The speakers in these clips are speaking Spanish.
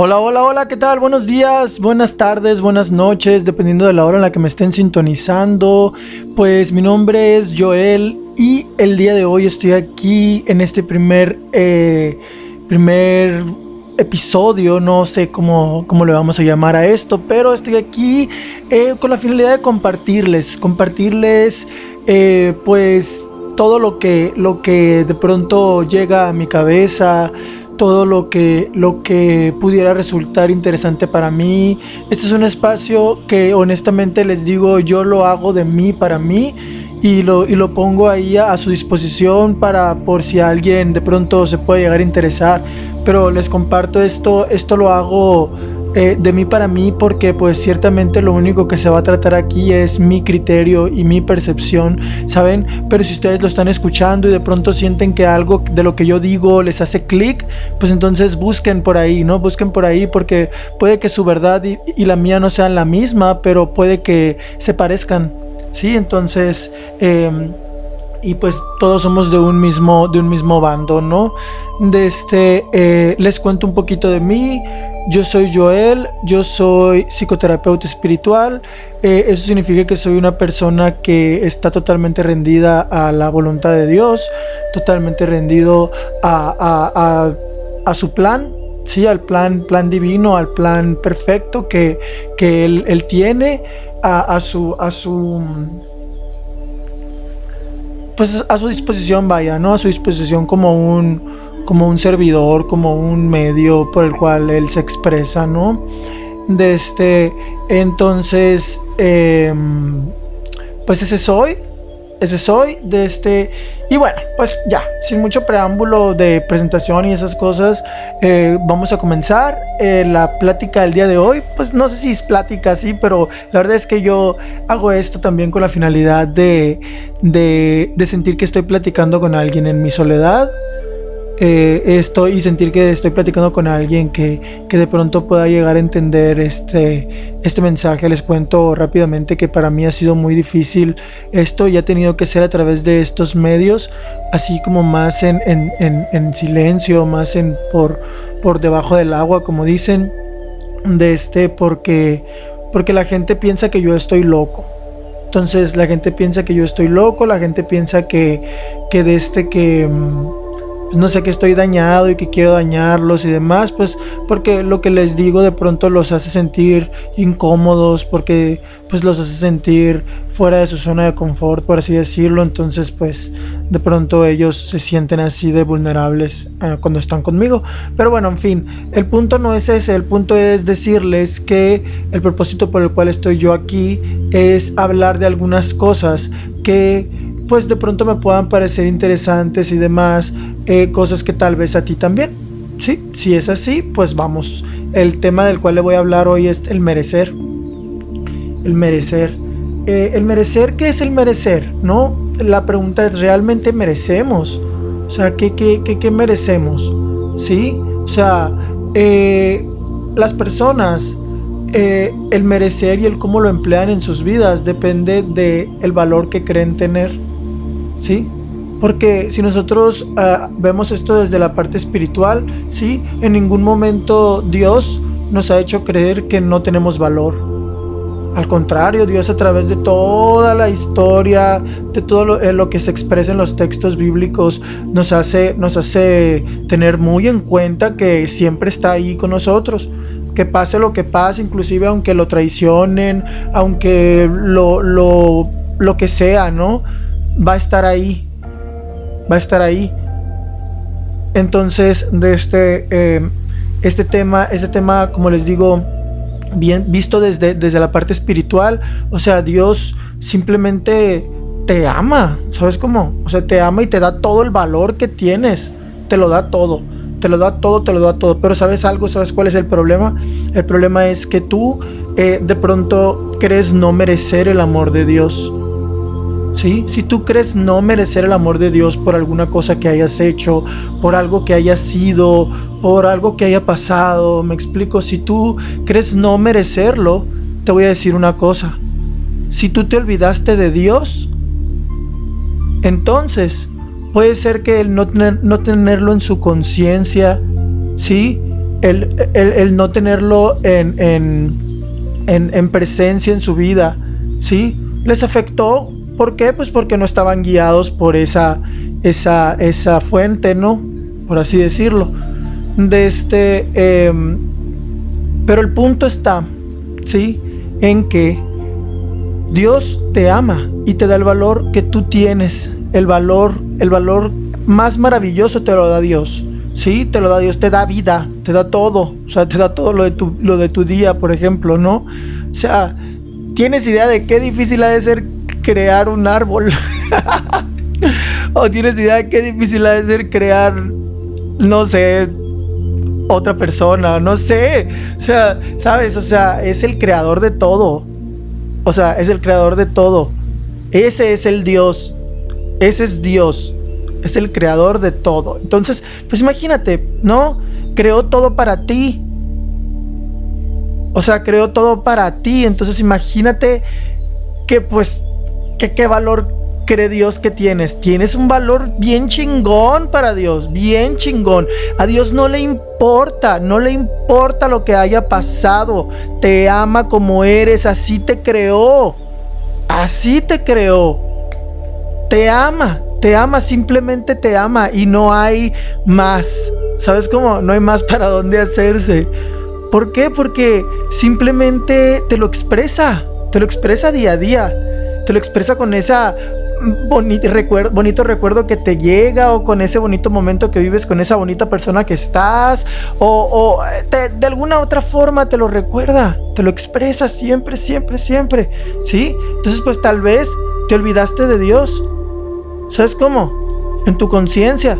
Hola, hola, hola, ¿qué tal? Buenos días, buenas tardes, buenas noches, dependiendo de la hora en la que me estén sintonizando. Pues mi nombre es Joel y el día de hoy estoy aquí en este primer, eh, primer episodio, no sé cómo, cómo, le vamos a llamar a esto, pero estoy aquí eh, con la finalidad de compartirles, compartirles eh, pues todo lo que, lo que de pronto llega a mi cabeza, todo lo que, lo que pudiera resultar interesante para mí. Este es un espacio que honestamente les digo, yo lo hago de mí para mí y lo, y lo pongo ahí a, su disposición para por si alguien de pronto se puede llegar a interesar. Pero les comparto esto, esto lo hago eh, de mí para mí porque pues ciertamente lo único que se va a tratar aquí es mi criterio y mi percepción, ¿saben? Pero si ustedes lo están escuchando y de pronto sienten que algo de lo que yo digo les hace clic, pues entonces busquen por ahí, ¿no? Busquen por ahí porque puede que su verdad y, la mía no sean la misma, pero puede que se parezcan, ¿sí? Entonces... Eh, y pues todos somos de un mismo, de un mismo bando, ¿no? De este, eh, les cuento un poquito de mí. Yo soy Joel, yo soy psicoterapeuta espiritual. Eh, eso significa que soy una persona que está totalmente rendida a la voluntad de Dios, totalmente rendido a, su plan, sí, al plan, plan divino, al plan perfecto que, que él, él tiene, a, su, a su pues a su disposición vaya, ¿no? A su disposición como un, como un servidor, como un medio por el cual él se expresa, ¿no? De este, entonces, em, pues ese soy, ese soy, de este, y bueno, pues ya, sin mucho preámbulo de presentación y esas cosas, eh, vamos a comenzar eh, la plática del día de hoy. Pues no sé si es plática así, pero la verdad es que yo hago esto también con la finalidad de, de, de sentir que estoy platicando con alguien en mi soledad eh, esto y sentir que estoy platicando con alguien que, de pronto pueda llegar a entender este, este mensaje. Les cuento rápidamente que para mí ha sido muy difícil esto y ha tenido que ser a través de estos medios, así como más en, silencio, más en por, por debajo del agua, como dicen, de este, porque, porque la gente piensa que yo estoy loco. Entonces la gente piensa que yo estoy loco, la gente piensa que, que de este que mm, no sé que estoy dañado y que quiero dañarlos y demás, pues porque lo que les digo de pronto los hace sentir incómodos, porque pues los hace sentir fuera de su zona de confort, por así decirlo, entonces pues de pronto ellos se sienten así de vulnerables eh, cuando están conmigo. Pero bueno, en fin, el punto no es ese, el punto es decirles que el propósito por el cual estoy yo aquí es hablar de algunas cosas que pues de pronto me puedan parecer interesantes y demás, eh, cosas que tal vez a ti también. Sí, si es así, pues vamos. El tema del cual le voy a hablar hoy es el merecer. El merecer. Eh, el merecer, ¿qué es el merecer? ¿No? La pregunta es, ¿realmente merecemos? O sea, ¿qué, qué, qué, merecemos? ¿Sí? O sea, eh, las personas, el merecer y el cómo lo emplean en sus vidas depende del el valor que creen tener. ¿sí? Porque si nosotros ah, vemos esto desde la parte espiritual, ¿sí? En ningún momento Dios nos ha hecho creer que no tenemos valor. Al contrario, Dios a través de toda la historia, de todo lo, eh, lo, que se expresa en los textos bíblicos, nos hace, nos hace tener muy en cuenta que siempre está ahí con nosotros. Que pase lo que pase, inclusive aunque lo traicionen, aunque lo, lo, lo que sea, ¿no? va a estar ahí, va a estar ahí. Entonces, de este, eh, este tema, este tema, como les digo, bien visto desde, desde la parte espiritual, o sea, Dios simplemente te ama, ¿sabes cómo? O sea, te ama y te da todo el valor que tienes, te lo da todo, te lo da todo, te lo da todo, pero ¿sabes algo? ¿Sabes cuál es el problema? El problema es que tú eh, de pronto crees no merecer el amor de Dios. Si tú crees no merecer el amor de Dios por alguna cosa que hayas hecho, por algo que hayas sido, por algo que haya pasado, me explico, si tú crees no merecerlo, te voy a decir una cosa. Si tú te olvidaste de Dios, entonces puede ser que el no, no tenerlo en su conciencia, ¿sí? el, no tenerlo en, en, presencia en su vida, ¿sí? Les afectó. ¿Por qué? Pues porque no estaban guiados por esa, esa, esa fuente, ¿no? Por así decirlo. De este, em, pero el punto está, ¿sí? En que Dios te ama y te da el valor que tú tienes, el valor, el valor más maravilloso te lo da Dios. Sí, te lo da Dios, te da vida, te da todo, o sea, te da todo lo de tu, lo de tu día, por ejemplo, ¿no? O sea, ¿tienes idea de qué difícil ha de ser crear un árbol? ¿O tienes idea de qué difícil ha de ser crear, no sé, otra persona? No sé, o sea, ¿sabes? O sea, es el creador de todo. O sea, es el creador de todo. Ese es el Dios. Ese es Dios es el creador de todo. Entonces, pues imagínate, ¿no? Creó todo para ti. O sea, creó todo para ti. Entonces imagínate que pues, qué valor cree Dios que tienes. Tienes un valor bien chingón para Dios, bien chingón. A Dios no le importa, no le importa lo que haya pasado. Te ama como eres, así te creó. Así te creó. Te ama, te ama, simplemente te ama y no hay más. ¿Sabes cómo? No hay más para dónde hacerse. ¿Por qué? Porque simplemente te lo expresa, te lo expresa día a día, te lo expresa con esa bonito recuerdo, bonito recuerdo que te llega o con ese bonito momento que vives con esa bonita persona que estás o, de alguna otra forma te lo recuerda, te lo expresa siempre, siempre, siempre, ¿sí? Entonces pues tal vez te olvidaste de Dios, ¿Sabes cómo? En tu conciencia.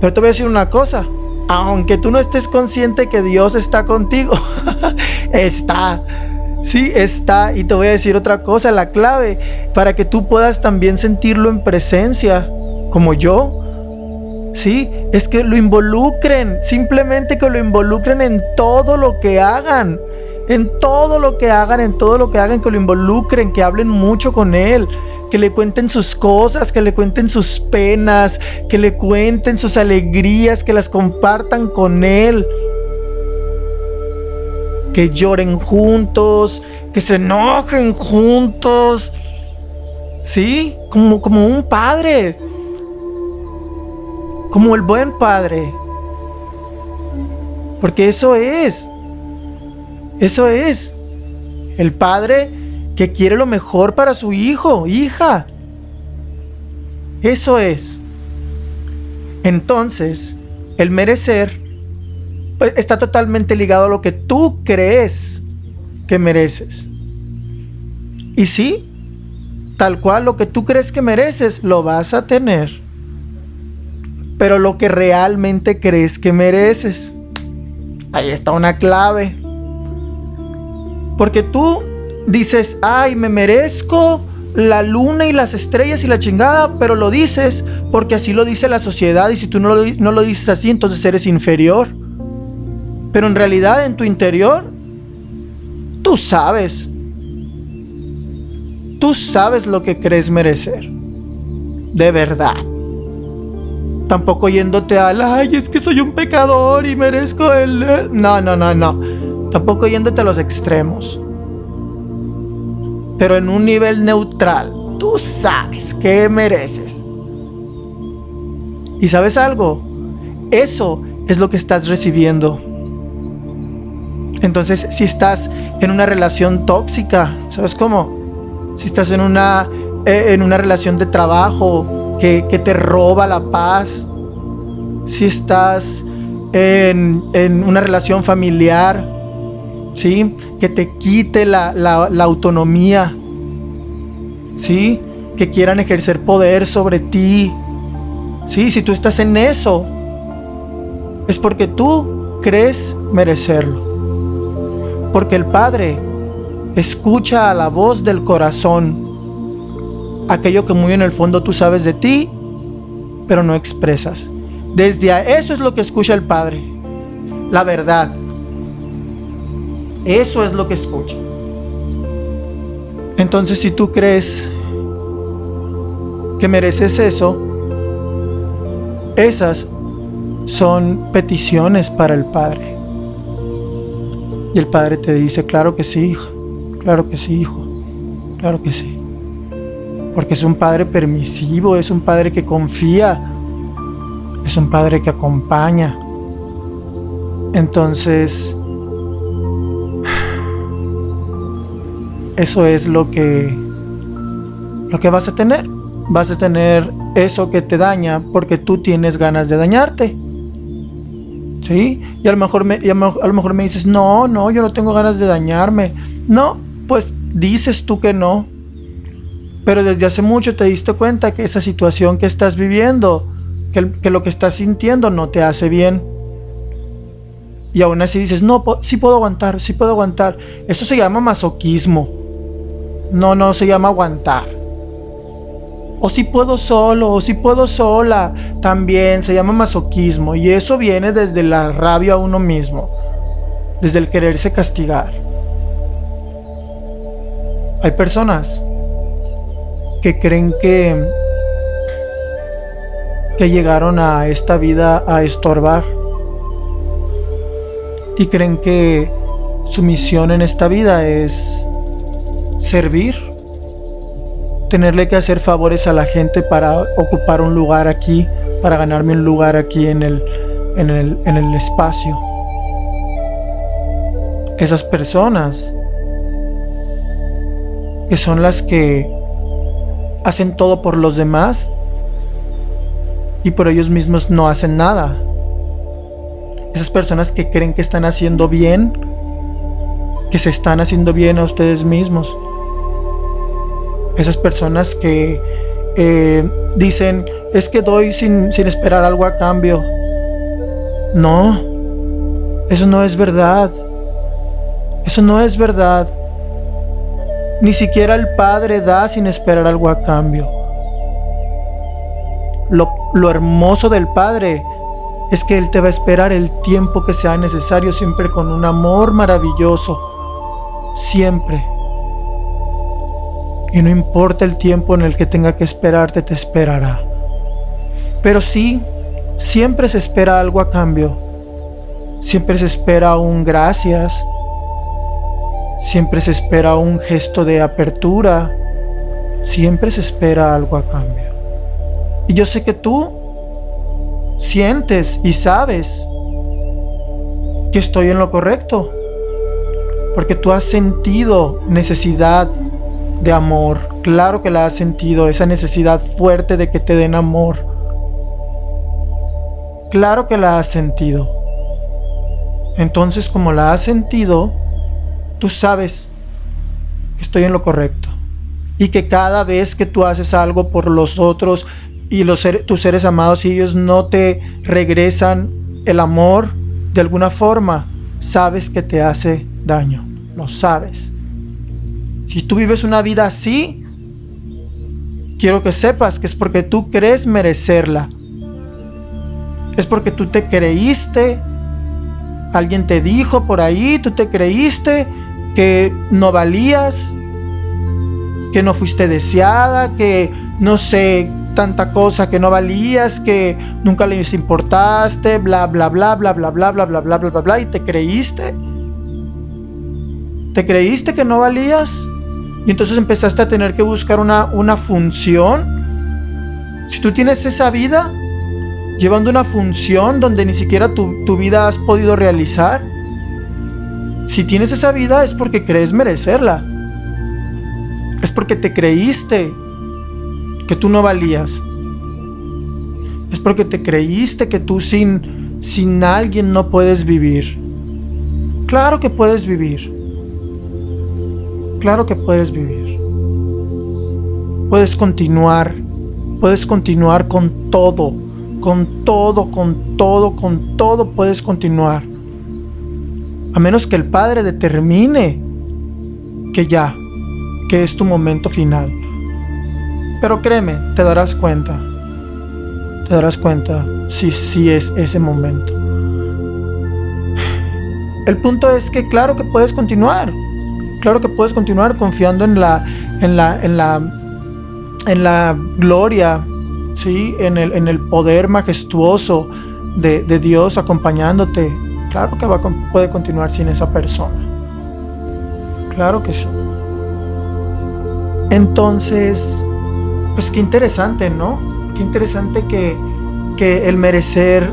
Pero te voy a decir una cosa. Aunque tú no estés consciente que Dios está contigo, está. Sí, está. Y te voy a decir otra cosa. La clave para que tú puedas también sentirlo en presencia, como yo. Sí, es que lo involucren. Simplemente que lo involucren en todo lo que hagan. En todo lo que hagan, en todo lo que hagan, que lo involucren, que hablen mucho con Él que le cuenten sus cosas, que le cuenten sus penas, que le cuenten sus alegrías, que las compartan con Él. Que lloren juntos, que se enojen juntos. ¿Sí? Como, como un padre. Como el buen padre. Porque eso es. Eso es. El padre que quiere lo mejor para su hijo, hija. Eso es. Entonces, el merecer pues, está totalmente ligado a lo que tú crees que mereces. Y sí, tal cual lo que tú crees que mereces, lo vas a tener. Pero lo que realmente crees que mereces, ahí está una clave. Porque tú dices, ay, me merezco la luna y las estrellas y la chingada, pero lo dices porque así lo dice la sociedad y si tú no lo, no lo dices así, entonces eres inferior. Pero en realidad en tu interior, tú sabes. Tú sabes lo que crees merecer. De verdad. Tampoco yéndote al, ay, es que soy un pecador y merezco el... No, no, no, no. Tampoco yéndote a los extremos pero en un nivel neutral. Tú sabes que mereces. ¿Y sabes algo? Eso es lo que estás recibiendo. Entonces, si estás en una relación tóxica, ¿sabes cómo? Si estás en una, eh, en una relación de trabajo que, te roba la paz, si estás en, una relación familiar ¿sí? Que te quite la, autonomía, ¿sí? Que quieran ejercer poder sobre ti, ¿sí? Si tú estás en eso, es porque tú crees merecerlo. Porque el Padre escucha a la voz del corazón, aquello que muy en el fondo tú sabes de ti, pero no expresas. Desde a eso es lo que escucha el Padre, la verdad. Eso es lo que escucha. Entonces si tú crees que mereces eso, esas son peticiones para el Padre. Y el padre te dice, claro que sí, hija, claro que sí, hijo, claro que sí. Porque es un padre permisivo, es un padre que confía, es un padre que acompaña. Entonces, eso es lo que lo que vas a tener. Vas a tener eso que te daña porque tú tienes ganas de dañarte. ¿Sí? Y a lo mejor me, a lo mejor me dices, no, no, yo no tengo ganas de dañarme. No, pues dices tú que no. Pero desde hace mucho te diste cuenta que esa situación que estás viviendo, que, que lo que estás sintiendo no te hace bien. Y aún así dices, no, sí puedo aguantar, sí puedo aguantar. Eso se llama masoquismo. No, no se llama aguantar. O si puedo solo, o si puedo sola, también se llama masoquismo. Y eso viene desde la rabia a uno mismo, desde el quererse castigar. Hay personas que creen que, que llegaron a esta vida a estorbar y creen que su misión en esta vida es servir, tenerle que hacer favores a la gente para ocupar un lugar aquí, para ganarme un lugar aquí en el, en el, en el espacio. Esas personas que son las que hacen todo por los demás y por ellos mismos no hacen nada. Esas personas que creen que están haciendo bien, que se están haciendo bien a ustedes mismos. Esas personas que eh, dicen, es que doy sin, sin esperar algo a cambio. No, eso no es verdad. Eso no es verdad. Ni siquiera el Padre da sin esperar algo a cambio. Lo, lo, hermoso del Padre es que Él te va a esperar el tiempo que sea necesario, siempre con un amor maravilloso. Siempre. Y no importa el tiempo en el que tenga que esperarte, te esperará. Pero sí, siempre se espera algo a cambio. Siempre se espera un gracias, Siempre se espera un gesto de apertura. Siempre se espera algo a cambio. Y yo sé que tú sientes y sabes que estoy en lo correcto. Porque tú has sentido necesidad de amor. Claro que la has sentido, esa necesidad fuerte de que te den amor. Claro que la has sentido. Entonces como la has sentido, tú sabes que estoy en lo correcto. Y que cada vez que tú haces algo por los otros y los tus seres amados y ellos no te regresan el amor de alguna forma, sabes que te hace daño. Lo sabes. Si tú vives una vida así, quiero que sepas que es porque tú crees merecerla. Es porque tú te creíste, alguien te dijo por ahí, tú te creíste que no valías, que no fuiste deseada, que no sé, tanta cosa que no valías, que nunca les importaste, bla bla bla bla bla bla bla bla bla bla bla bla y te creíste. ¿Te creíste que no valías? Y entonces empezaste a tener que buscar una, una función. Si tú tienes esa vida, llevando una función donde ni siquiera tu, tu vida has podido realizar, si tienes esa vida es porque crees merecerla. Es porque te creíste que tú no valías. Es porque te creíste que tú sin, sin alguien no puedes vivir. Claro que puedes vivir. Claro que puedes vivir. Puedes continuar. Puedes continuar con todo. Con todo, con todo, con todo puedes continuar a menos que el Padre determine que ya, que es tu momento final. Pero créeme, te darás cuenta, te darás cuenta si, si es ese momento. El punto es que claro que puedes continuar, claro que puedes continuar confiando en la, en la, en la, en la gloria, ¿sí? en, el, en el poder majestuoso de, de Dios acompañándote, Claro que va, puede continuar sin esa persona. claro que sí. Entonces, pues qué interesante, ¿no? Qué interesante que, que el merecer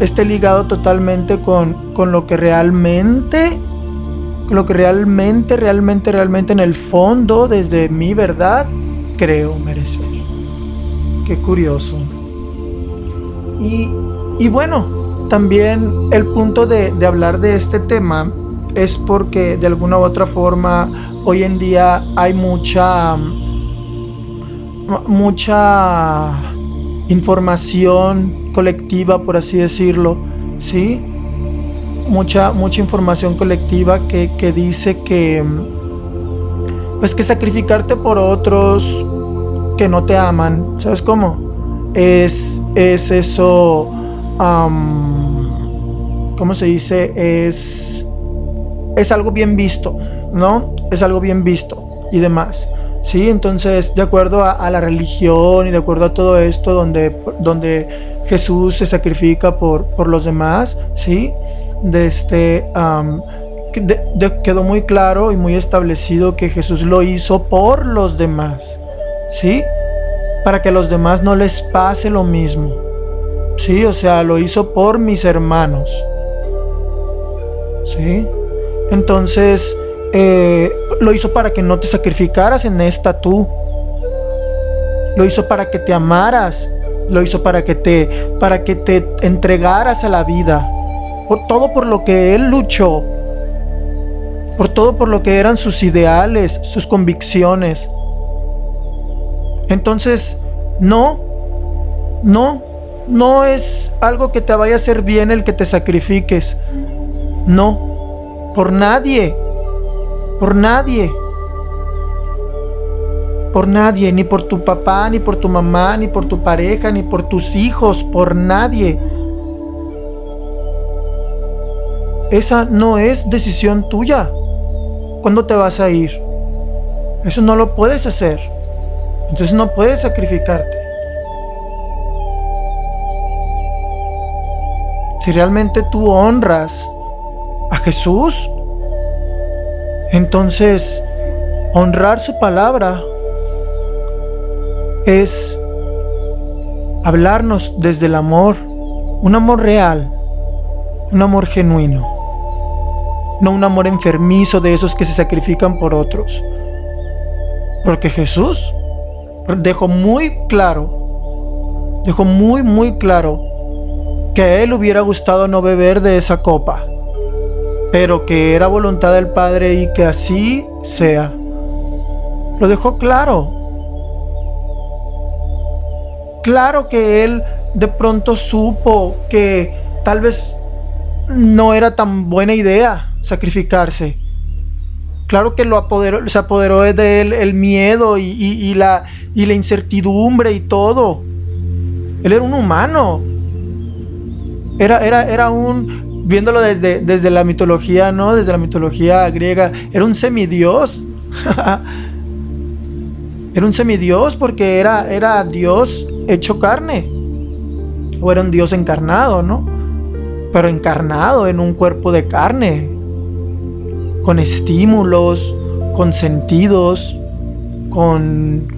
esté ligado totalmente con, con lo que realmente, lo que realmente, realmente, realmente en el fondo, desde mi verdad, creo merecer. Qué curioso. Y, y bueno, también el punto de, de hablar de este tema es porque de alguna u otra forma hoy en día hay mucha mucha información colectiva por así decirlo sí mucha mucha información colectiva que, que dice que pues que sacrificarte por otros que no te aman sabes cómo es es eso cómo se dice es es algo bien visto, ¿no? Es algo bien visto y demás. Sí, entonces, de acuerdo a, la religión y de acuerdo a todo esto, donde, donde Jesús se sacrifica por, por los demás, sí, de este, quedó muy claro y muy establecido que Jesús lo hizo por los demás, sí, para que a los demás no les pase lo mismo, sí, o sea, lo hizo por mis hermanos, sí. Entonces, eh, lo hizo para que no te sacrificaras en esta tú. Lo hizo para que te amaras. Lo hizo para que te, para que te entregaras a la vida. Por todo por lo que Él luchó. Por todo por lo que eran sus ideales, sus convicciones. Entonces, no, no, no es algo que te vaya a hacer bien el que te sacrifiques. No, por nadie, por nadie, por nadie, ni por tu papá, ni por tu mamá, ni por tu pareja, ni por tus hijos, por nadie. Esa no es decisión tuya. ¿Cuándo te vas a ir? Eso no lo puedes hacer. Entonces no puedes sacrificarte. Si realmente tú honras a Jesús, entonces honrar su palabra es hablarnos desde el amor, un amor real, un amor genuino, no un amor enfermizo de esos que se sacrifican por otros. Porque Jesús dejó muy claro, dejó muy, muy claro que a él hubiera gustado no beber de esa copa pero que era voluntad del Padre y que así sea. Lo dejó claro. Claro que él de pronto supo que tal vez no era tan buena idea sacrificarse. Claro que lo apoderó, se apoderó de él el miedo y, la, y la incertidumbre y todo. Él era un humano. Era, era, era un viéndolo desde, desde la mitología, ¿no? Desde la mitología griega, era un semidios. era un semidios porque era, era Dios hecho carne. O era un Dios encarnado, ¿no? Pero encarnado en un cuerpo de carne. Con estímulos, con sentidos, con,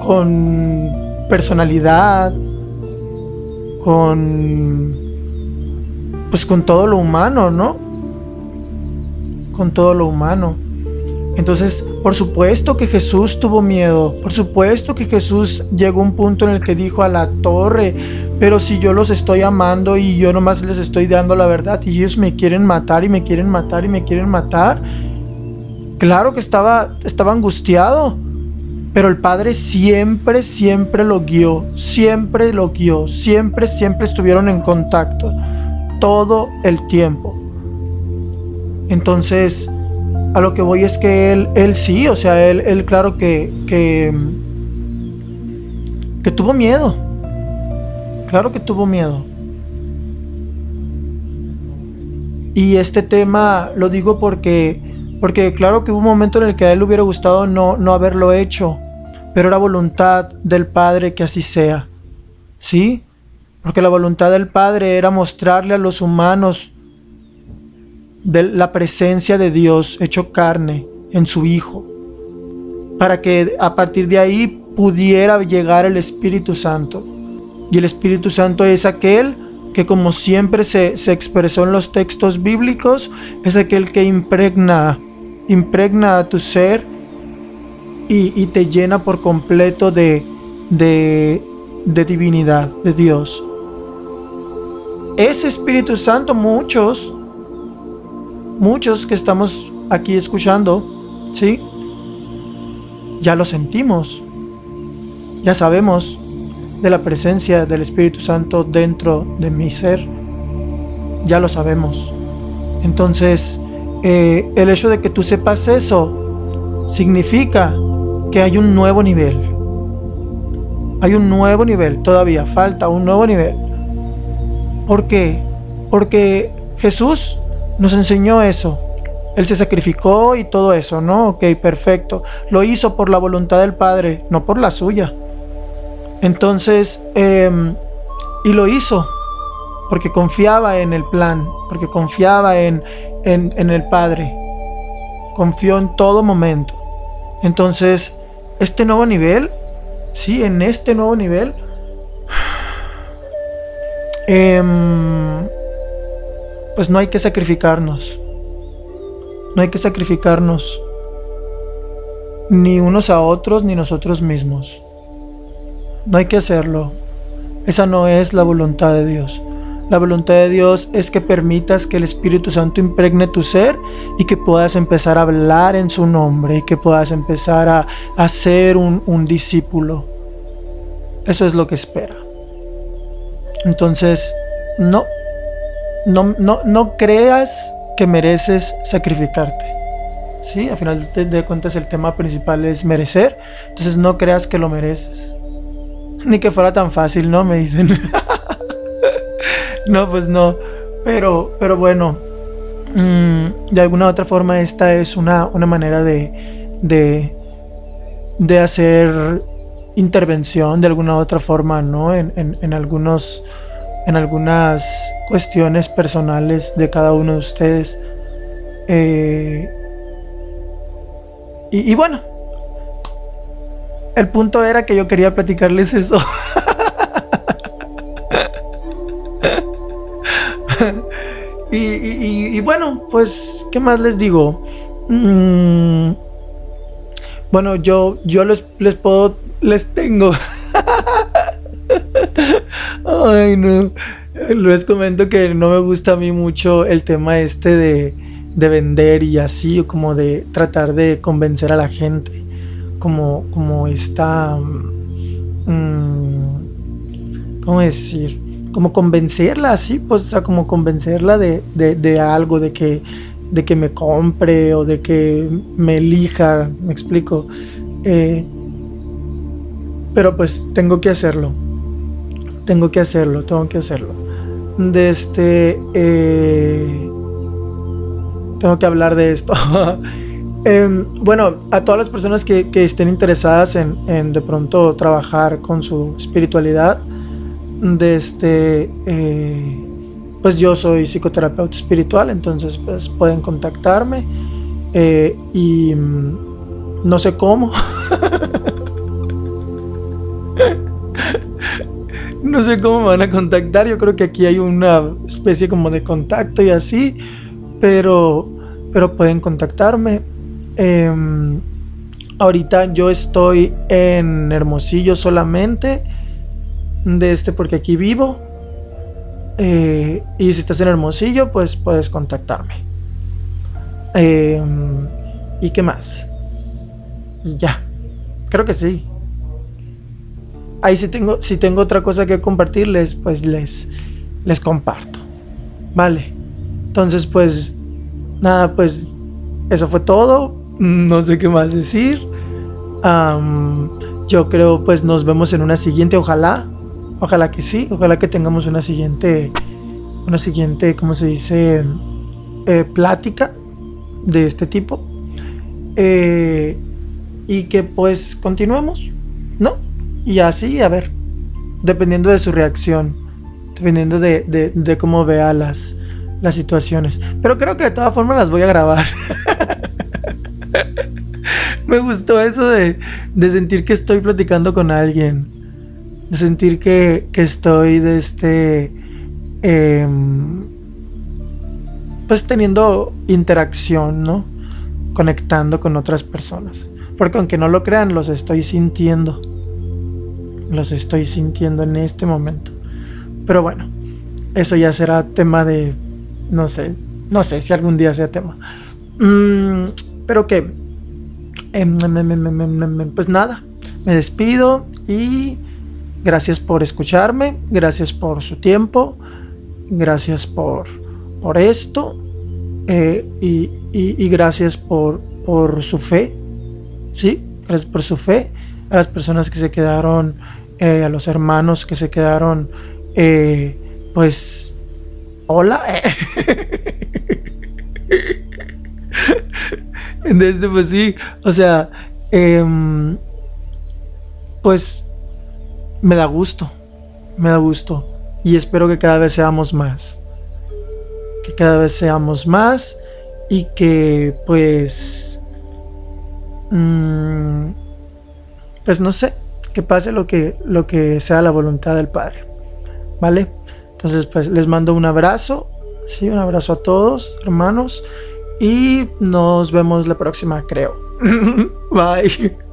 con personalidad, con pues con todo lo humano, ¿no? Con todo lo humano. Entonces, por supuesto que Jesús tuvo miedo, por supuesto que Jesús llegó a un punto en el que dijo a la torre, pero si yo los estoy amando y yo nomás les estoy dando la verdad y ellos me quieren matar y me quieren matar y me quieren matar, claro que estaba, estaba angustiado, pero el Padre siempre, siempre lo guió, siempre lo guió, siempre, siempre estuvieron en contacto todo el tiempo. Entonces, a lo que voy es que él, él sí, o sea, él, él claro que, que, que tuvo miedo. Claro que tuvo miedo. Y este tema lo digo porque, porque claro que hubo un momento en el que a él le hubiera gustado no, no haberlo hecho, pero era voluntad del Padre que así sea. ¿Sí? porque la voluntad del Padre era mostrarle a los humanos de la presencia de Dios hecho carne, en su Hijo, para que a partir de ahí pudiera llegar el Espíritu Santo. Y el Espíritu Santo es aquel que como siempre se, expresó en los textos bíblicos, es aquel que impregna, impregna a tu ser y, te llena por completo de, de, de divinidad, de Dios. Ese Espíritu Santo, muchos, muchos que estamos aquí escuchando, ¿sí? Ya lo sentimos, ya sabemos de la presencia del Espíritu Santo dentro de mi ser, ya lo sabemos. Entonces, eh, el hecho de que tú sepas eso significa que hay un nuevo nivel. Hay un nuevo nivel, todavía falta un nuevo nivel. ¿Por qué? Porque Jesús nos enseñó eso. Él se sacrificó y todo eso, ¿no? Ok, perfecto. Lo hizo por la voluntad del Padre, no por la suya. Entonces, em, y lo hizo porque confiaba en el plan, porque confiaba en, en, el Padre. Confió en todo momento. Entonces, este nuevo nivel, sí, en este nuevo nivel, em, pues no hay que sacrificarnos. No hay que sacrificarnos ni unos a otros ni nosotros mismos. No hay que hacerlo. Esa no es la voluntad de Dios. La voluntad de Dios es que permitas que el Espíritu Santo impregne tu ser y que puedas empezar a hablar en su nombre y que puedas empezar a, ser un, un discípulo. Eso es lo que espera. Entonces, no, no, no, no creas que mereces sacrificarte. ¿Sí? Al final de cuentas el tema principal es merecer. Entonces no creas que lo mereces. Ni que fuera tan fácil, ¿no? Me dicen. no, pues no. Pero, pero bueno, mm, de alguna u otra forma esta es una, una manera de, de, de, hacer intervención de alguna u otra forma, ¿no? En, en, algunos, en algunas cuestiones personales de cada uno de ustedes. Eh, y bueno, el punto era que yo quería platicarles eso. y, bueno, pues, ¿qué más les digo? Mm, bueno, yo, yo les, les puedo, les tengo. Ay, no. Les comento que no me gusta a mí mucho el tema este de, de vender y así, como de tratar de convencer a la gente como, como esta, mm, ¿cómo decir? Como convencerla, así, pues, o sea, como convencerla de, algo, de que, de que me compre o de que me elija, me explico. Eh, pero pues tengo que hacerlo. Tengo que hacerlo, tengo que hacerlo. De este. Eh, tengo que hablar de esto. Em, bueno, a todas las personas que, estén interesadas en, de pronto trabajar con su espiritualidad, este, eh, pues yo soy psicoterapeuta espiritual, entonces pues pueden contactarme eh, y mm, no sé cómo. no sé cómo me van a contactar, yo creo que aquí hay una especie como de contacto y así, pero, pero pueden contactarme. Em, ahorita yo estoy en Hermosillo solamente, de este porque aquí vivo. Eh, y si estás en Hermosillo, pues puedes contactarme. Em, ¿Y qué más? Y ya. Creo que sí. Ahí si tengo, si tengo otra cosa que compartirles, pues les, les comparto. Vale. Entonces, pues, nada, pues, eso fue todo no sé qué más decir. yo creo pues nos vemos en una siguiente, ojalá. Ojalá que sí, ojalá que tengamos una siguiente, una siguiente, ¿cómo se dice? Eh, plática de este tipo. Eh, y que pues continuemos, ¿no? Y así, a ver, dependiendo de su reacción, dependiendo de, de cómo vea las, las situaciones. Pero creo que de todas formas las voy a grabar. Me gustó eso de, de, sentir que estoy platicando con alguien. De sentir que, que estoy de este. Em, pues teniendo interacción, ¿no? Conectando con otras personas. Porque aunque no lo crean, los estoy sintiendo. Los estoy sintiendo en este momento. Pero bueno, eso ya será tema de, no sé, no sé si algún día sea tema. Mm, pero que, pues nada, me despido y gracias por escucharme, gracias por su tiempo, gracias por, por esto eh, y, gracias por, por su fe, ¿sí? Gracias por su fe, a las personas que se quedaron, eh, a los hermanos que se quedaron, eh, pues hola. Desde pues sí, o sea, em, pues me da gusto, me da gusto y espero que cada vez seamos más, que cada vez seamos más y que pues, mm, pues no sé, que pase lo que, lo que sea la voluntad del Padre, ¿vale? Entonces, pues les mando un abrazo, sí, un abrazo a todos, hermanos, y nos vemos la próxima, creo. Bye.